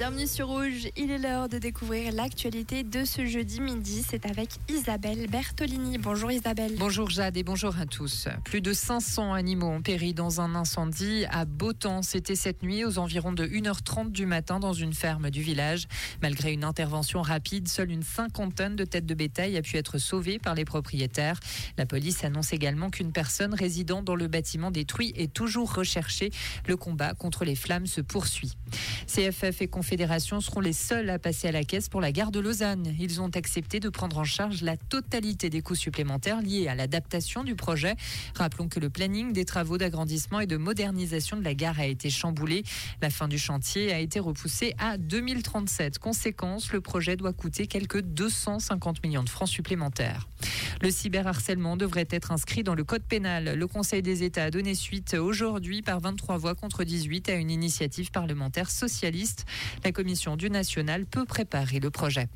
Bienvenue sur Rouge, il est l'heure de découvrir l'actualité de ce jeudi midi. C'est avec Isabelle Bertolini. Bonjour Isabelle. Bonjour Jade et bonjour à tous. Plus de 500 animaux ont péri dans un incendie à Beautemps. C'était cette nuit aux environs de 1h30 du matin dans une ferme du village. Malgré une intervention rapide, seule une cinquantaine de têtes de bétail a pu être sauvée par les propriétaires. La police annonce également qu'une personne résidant dans le bâtiment détruit est toujours recherchée. Le combat contre les flammes se poursuit. CFF et Confédération seront les seuls à passer à la caisse pour la gare de Lausanne. Ils ont accepté de prendre en charge la totalité des coûts supplémentaires liés à l'adaptation du projet. Rappelons que le planning des travaux d'agrandissement et de modernisation de la gare a été chamboulé. La fin du chantier a été repoussée à 2037. Conséquence, le projet doit coûter quelques 250 millions de francs supplémentaires. Le cyberharcèlement devrait être inscrit dans le code pénal. Le Conseil des États a donné suite aujourd'hui par 23 voix contre 18 à une initiative parlementaire socialiste. La commission du national peut préparer le projet.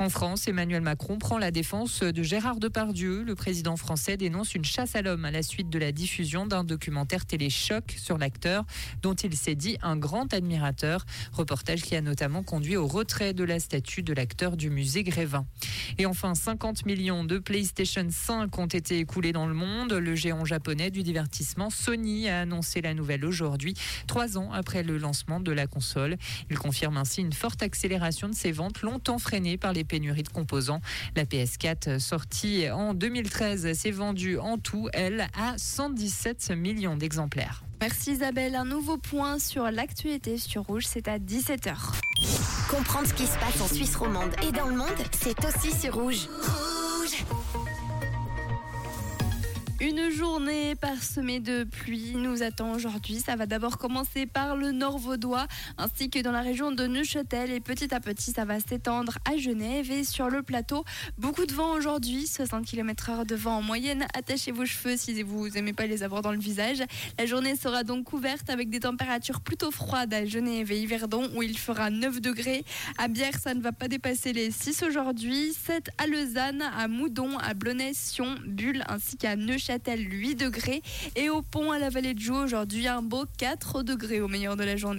En France, Emmanuel Macron prend la défense de Gérard Depardieu. Le président français dénonce une chasse à l'homme à la suite de la diffusion d'un documentaire télé-choc sur l'acteur dont il s'est dit un grand admirateur. Reportage qui a notamment conduit au retrait de la statue de l'acteur du musée Grévin. Et enfin, 50 millions de PlayStation 5 ont été écoulés dans le monde. Le géant japonais du divertissement Sony a annoncé la nouvelle aujourd'hui, trois ans après le lancement de la console. Il confirme ainsi une forte accélération de ses ventes, longtemps freinées par les pénuries de composants. La PS4, sortie en 2013, s'est vendue en tout, elle, à 117 millions d'exemplaires. Merci Isabelle. Un nouveau point sur l'actualité sur Rouge, c'est à 17h. Comprendre ce qui se passe en Suisse romande et dans le monde, c'est aussi sur Rouge. Rouge Une journée parsemée de pluie nous attend aujourd'hui. Ça va d'abord commencer par le nord vaudois ainsi que dans la région de Neuchâtel et petit à petit ça va s'étendre à Genève et sur le plateau. Beaucoup de vent aujourd'hui, 60 km heure de vent en moyenne. Attachez vos cheveux si vous n'aimez pas les avoir dans le visage. La journée sera donc couverte avec des températures plutôt froides à Genève et Yverdon où il fera 9 degrés. À Bière, ça ne va pas dépasser les 6 aujourd'hui. 7 à Lausanne, à Moudon, à Blonay, Sion, Bulle ainsi qu'à Neuchâtel 8 degrés. Et au pont à la vallée de Joux, aujourd'hui, un beau 4 degrés au meilleur de la journée.